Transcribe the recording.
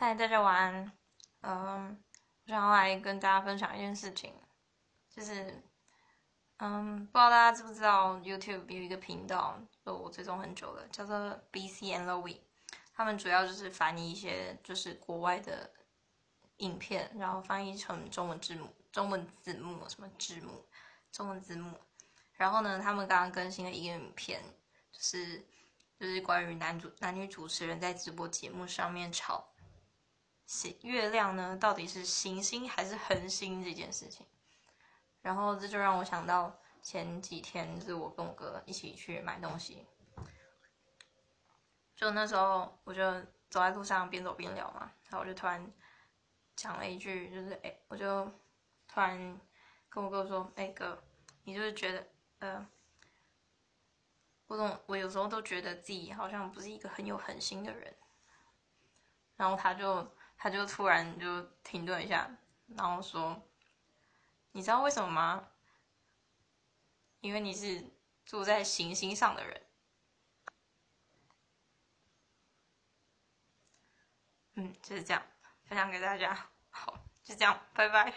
嗨，大家晚安。嗯，我想要来跟大家分享一件事情，就是，嗯，不知道大家知不知道 YouTube 有一个频道，就我追踪很久了，叫做 BC and Louis。他们主要就是翻译一些就是国外的影片，然后翻译成中文字幕、中文字幕什么字幕、中文字幕。然后呢，他们刚刚更新了一个影片，就是就是关于男主男女主持人在直播节目上面吵，月亮呢到底是行星还是恒星这件事情。然后这就让我想到前几天，就是我跟我哥一起去买东西，就那时候我就走在路上边走边聊嘛，然后我就突然讲了一句，就是哎，我就突然跟我哥说，哎哥，你就是觉得呃。我总我有时候都觉得自己好像不是一个很有恒心的人，然后他就他就突然就停顿一下，然后说：“你知道为什么吗？因为你是住在行星上的人。”嗯，就是这样，分享给大家。好，就这样，拜拜。